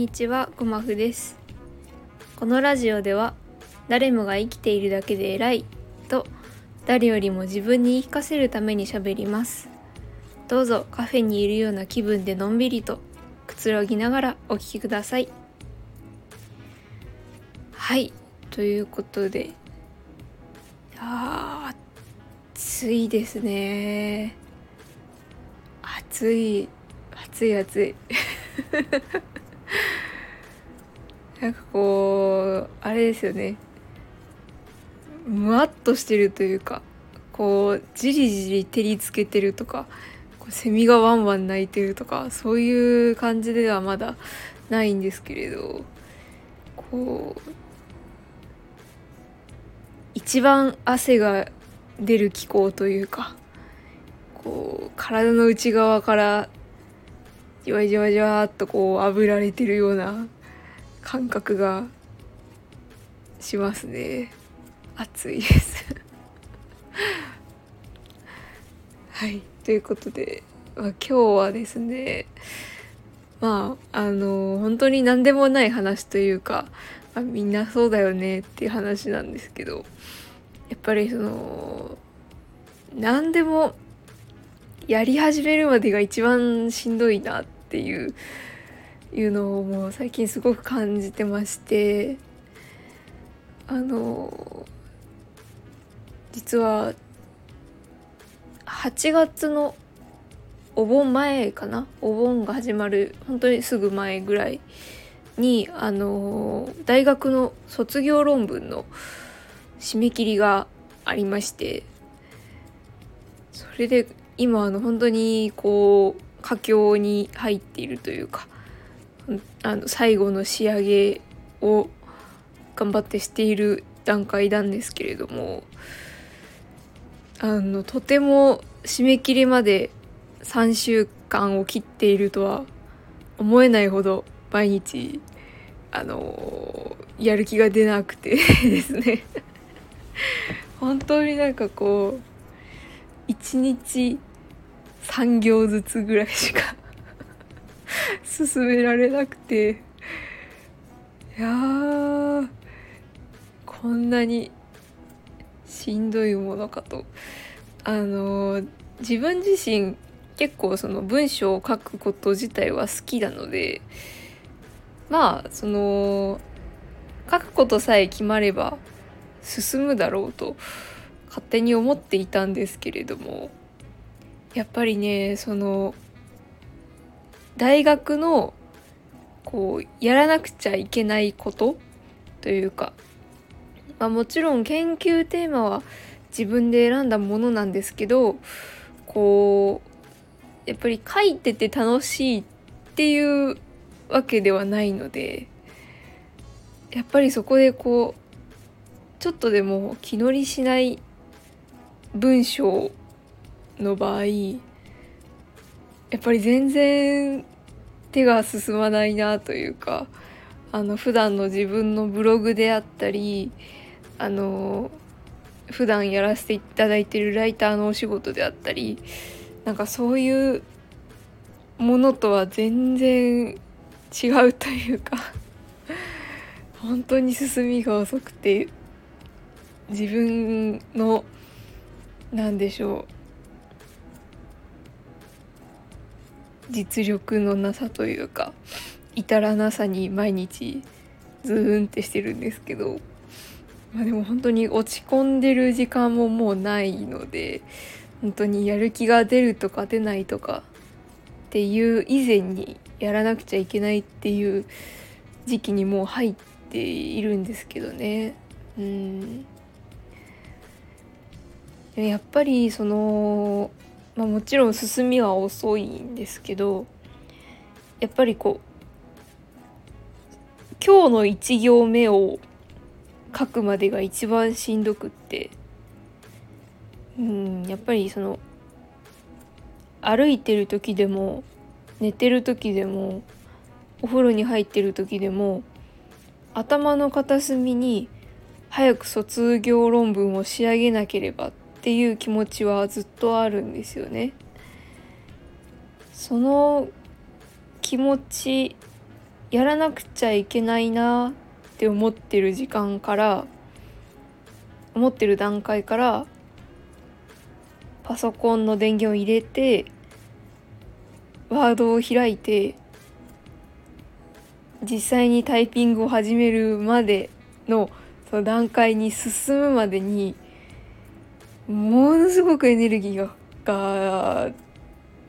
にちはごまふです。このラジオでは誰もが生きているだけで偉いと誰よりも自分に言い聞かせるためにしゃべります。どうぞカフェにいるような気分でのんびりとくつろぎながらお聞きください。はいということで。あ暑いですね。暑い暑い暑い。なんかこうあれですよね。むわっとしてるというかこうじりじり照りつけてるとかこうセミがワンワン鳴いてるとかそういう感じではまだないんですけれどこう一番汗が出る気候というかこう体の内側からじわじわじわっとこう炙られてるような感覚がしますね。暑いです。はい。ということで、まあ、今日はですねまああの本当に何でもない話というか、あ、みんなそうだよねっていう話なんですけどやっぱりその何でもやり始めるまでが一番しんどいなっていういうのをもう最近すごく感じてましてあの実は8月のお盆前かな？お盆が始まる本当にすぐ前ぐらいにあの大学の卒業論文の締め切りがありましてそれで今あの本当にこう佳境に入っているというかあの最後の仕上げを頑張ってしている段階なんですけれどもあのとても締め切りまで3週間を切っているとは思えないほど毎日あのやる気が出なくて ですね。本当になんかこう一日3行ずつぐらいしか進められなくて。いやこんなにしんどいものかと。あの自分自身結構その文章を書くこと自体は好きなのでまあその書くことさえ決まれば進むだろうと勝手に思っていたんですけれどもやっぱりねその大学のこうやらなくちゃいけないことというか、まあ、もちろん研究テーマは自分で選んだものなんですけどこうやっぱり書いてて楽しいっていうわけではないのでやっぱりそこでこうちょっとでも気乗りしない文章の場合やっぱり全然手が進まないなというかあの普段の自分のブログであったりあの普段やらせていただいてるライターのお仕事であったりなんかそういうものとは全然違うというか本当に進みが遅くて自分の何でしょう実力のなさというか至らなさに毎日ズーンってしてるんですけど、まあ、でも本当に落ち込んでる時間ももうないので本当にやる気が出るとか出ないとかっていう以前にやらなくちゃいけないっていう時期にもう入っているんですけどね。うんやっぱりそのまあ、もちろん進みは遅いんですけどやっぱりこう今日の1行目を書くまでが一番しんどくってうんやっぱりその歩いてる時でも寝てる時でもお風呂に入ってる時でも頭の片隅に早く卒業論文を仕上げなければっていう気持ちはずっとあるんですよね。その気持ちやらなくちゃいけないなって思ってる時間から思ってる段階からパソコンの電源を入れてワードを開いて実際にタイピングを始めるまでのその段階に進むまでにものすごくエネルギーが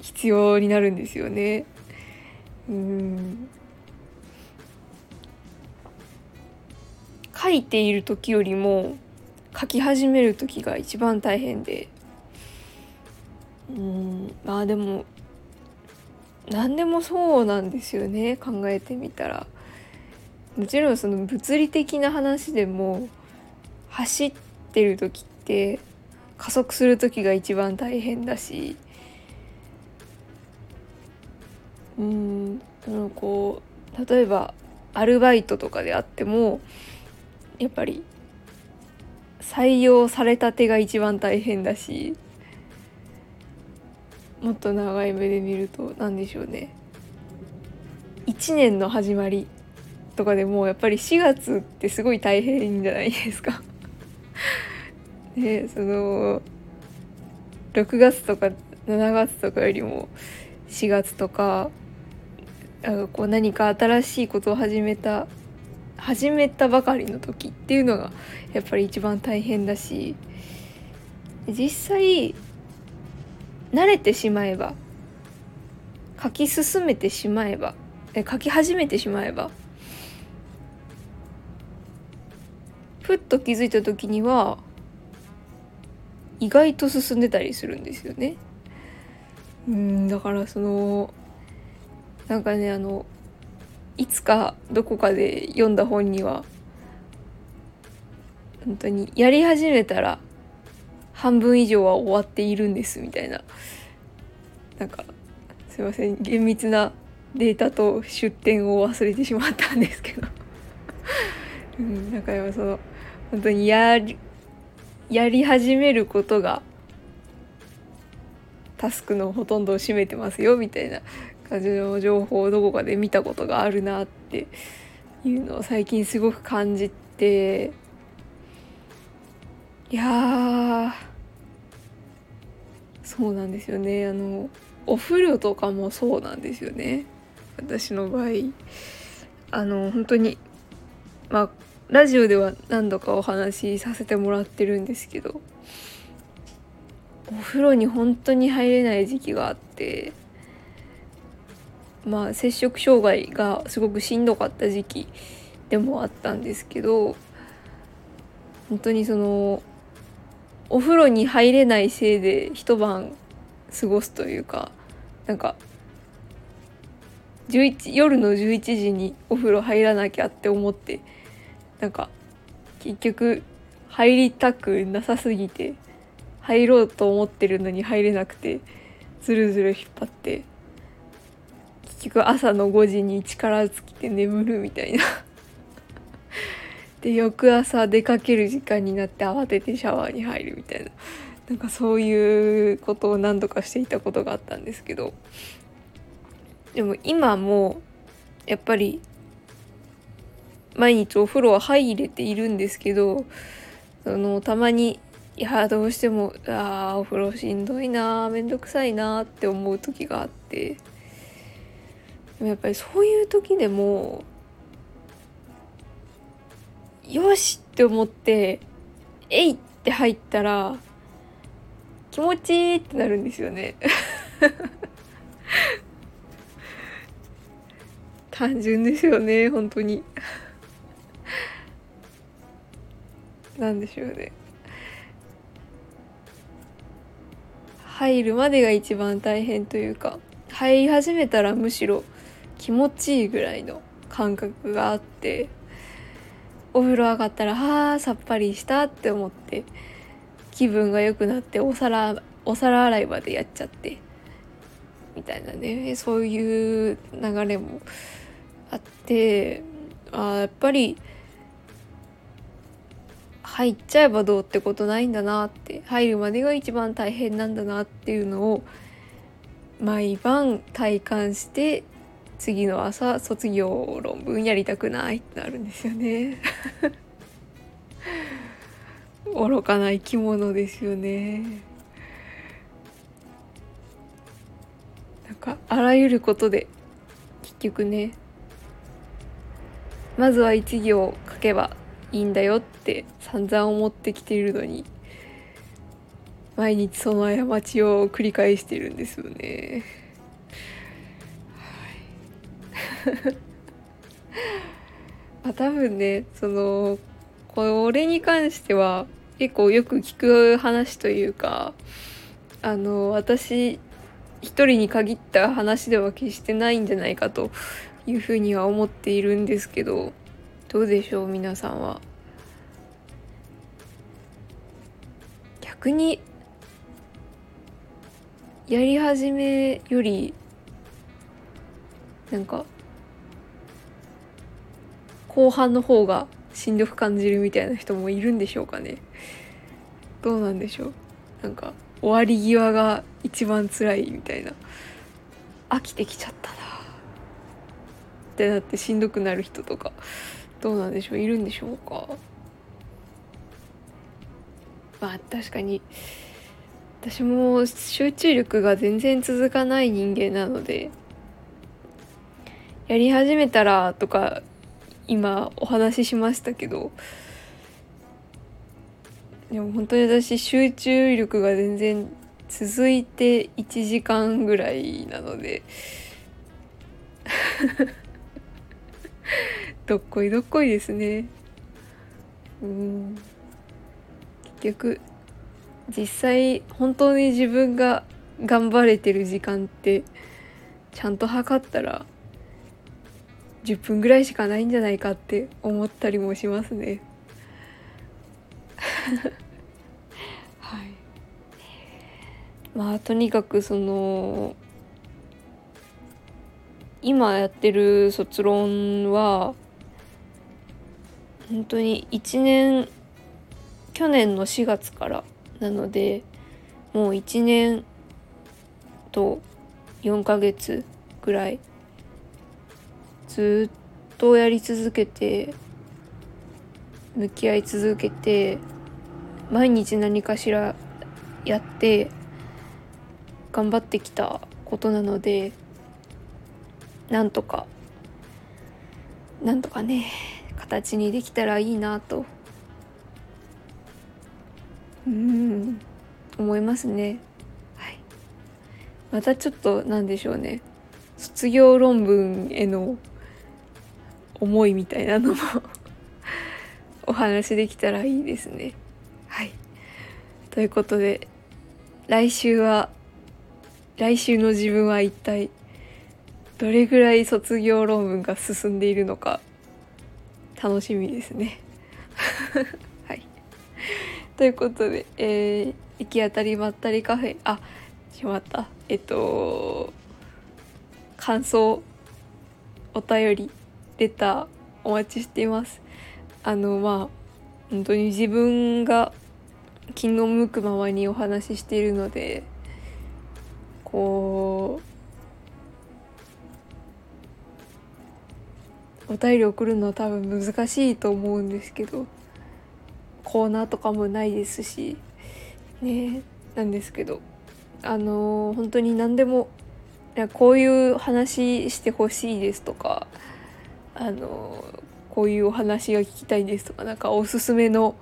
必要になるんですよね。うん書いている時よりも書き始める時が一番大変でうんまあでも何でもそうなんですよね考えてみたら。もちろんその物理的な話でも走ってる時って加速する時が一番大変だしうんこう例えばアルバイトとかであってもやっぱり採用されたてが一番大変だしもっと長い目で見ると何でしょうね。1年の始まりとかでもやっぱり4月ってすごい大変じゃないですか。でその6月とか7月とかよりも4月とかなんかこう何か新しいことを始めた始めたばかりの時っていうのがやっぱり一番大変だし実際慣れてしまえば書き進めてしまえば書き始めてしまえばふっと気づいた時には意外と進んでたりするんですよね。うんだからそのなんかねあのいつかどこかで読んだ本には本当にやり始めたら半分以上は終わっているんですみたいななんかすいません厳密なデータと出典を忘れてしまったんですけど うん、なんかその本当にやりやり始めることがタスクのほとんどを占めてますよみたいな感じの情報をどこかで見たことがあるなっていうのを最近すごく感じていやそうなんですよね。あのお風呂とかもそうなんですよね。私の場合。あの本当にまあラジオでは何度かお話しさせてもらってるんですけどお風呂に本当に入れない時期があってまあ摂食障害がすごくしんどかった時期でもあったんですけど本当にそのお風呂に入れないせいで一晩過ごすというかなんか11夜の11時にお風呂入らなきゃって思ってなんか結局入りたくなさすぎて入ろうと思ってるのに入れなくてずるずる引っ張って結局朝の5時に力尽きて眠るみたいな。で翌朝出かける時間になって慌ててシャワーに入るみたいな。なんかそういうことを何度かしていたことがあったんですけど。でも今もやっぱり毎日お風呂は入れているんですけどあのたまにいやどうしてもあお風呂しんどいなめんどくさいなって思う時があって。でもやっぱりそういう時でもよしって思ってえいって入ったら気持ちいいってなるんですよね。単純ですよね本当になんでしょうね。入るまでが一番大変というか入り始めたらむしろ気持ちいいぐらいの感覚があってお風呂上がったらはあさっぱりしたって思って気分が良くなってお皿お皿洗いまでやっちゃってみたいなねそういう流れもあってあやっぱり入っちゃえばどうってことないんだなって入るまでが一番大変なんだなっていうのを毎晩体感して次の朝卒業論文やりたくないってなるんですよね。愚かな生き物ですよね。なんかあらゆることで結局ねまずは一行書けばいいんだよって散々思ってきているのに毎日その過ちを繰り返してるんですよね。まあ、多分ねそのこれに関しては結構よく聞く話というかあの私一人に限った話では決してないんじゃないかというふうには思っているんですけどどうでしょう皆さんは。逆にやり始めよりなんか後半の方がしんどく感じるみたいな人もいるんでしょうかね。どうなんでしょう。なんか終わり際が一番辛いみたいな。飽きてきちゃったなってなってしんどくなる人とか。どうなんでしょういるんでしょうか？まあ確かに私も集中力が全然続かない人間なのでやり始めたらとか今お話ししましたけどでも本当に私集中力が全然続いて1時間ぐらいなのでどっこいどっこいですね。うん。結局実際本当に自分が頑張れてる時間ってちゃんと測ったら10分ぐらいしかないんじゃないかって思ったりもしますね。はい、まあとにかくその今やってる卒論は本当に1年去年の4月からなのでもう1年と4ヶ月ぐらいずっとやり続けて向き合い続けて毎日何かしらやって頑張ってきたことなのでなんとかなんとかね。形にできたらいいなと。うん。思いますね。はい。またちょっと何でしょうね。卒業論文への思いみたいなのも お話できたらいいですね。はい。ということで来週は来週の自分は一体どれぐらい卒業論文が進んでいるのか楽しみですね。はい。ということで、えー、行き当たりばったりカフェあしまったえっと感想お便りレターお待ちしていますあのまあ本当に自分が気の向くままにお話ししているのでお便り送るのは多分難しいと思うんですけどコーナーとかもないですしねなんですけどあの本当に何でもいやこういう話してほしいですとかあのこういうお話が聞きたいですとかなんかおすすめの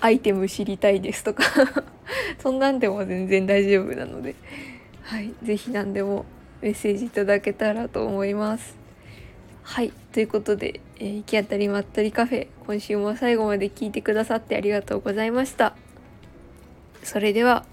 アイテム知りたいですとか そんなんでも全然大丈夫なので、はい、是非何でもメッセージいただけたらと思います。はいということで、えー、行き当たりまったりカフェ今週も最後まで聞いてくださってありがとうございました。それでは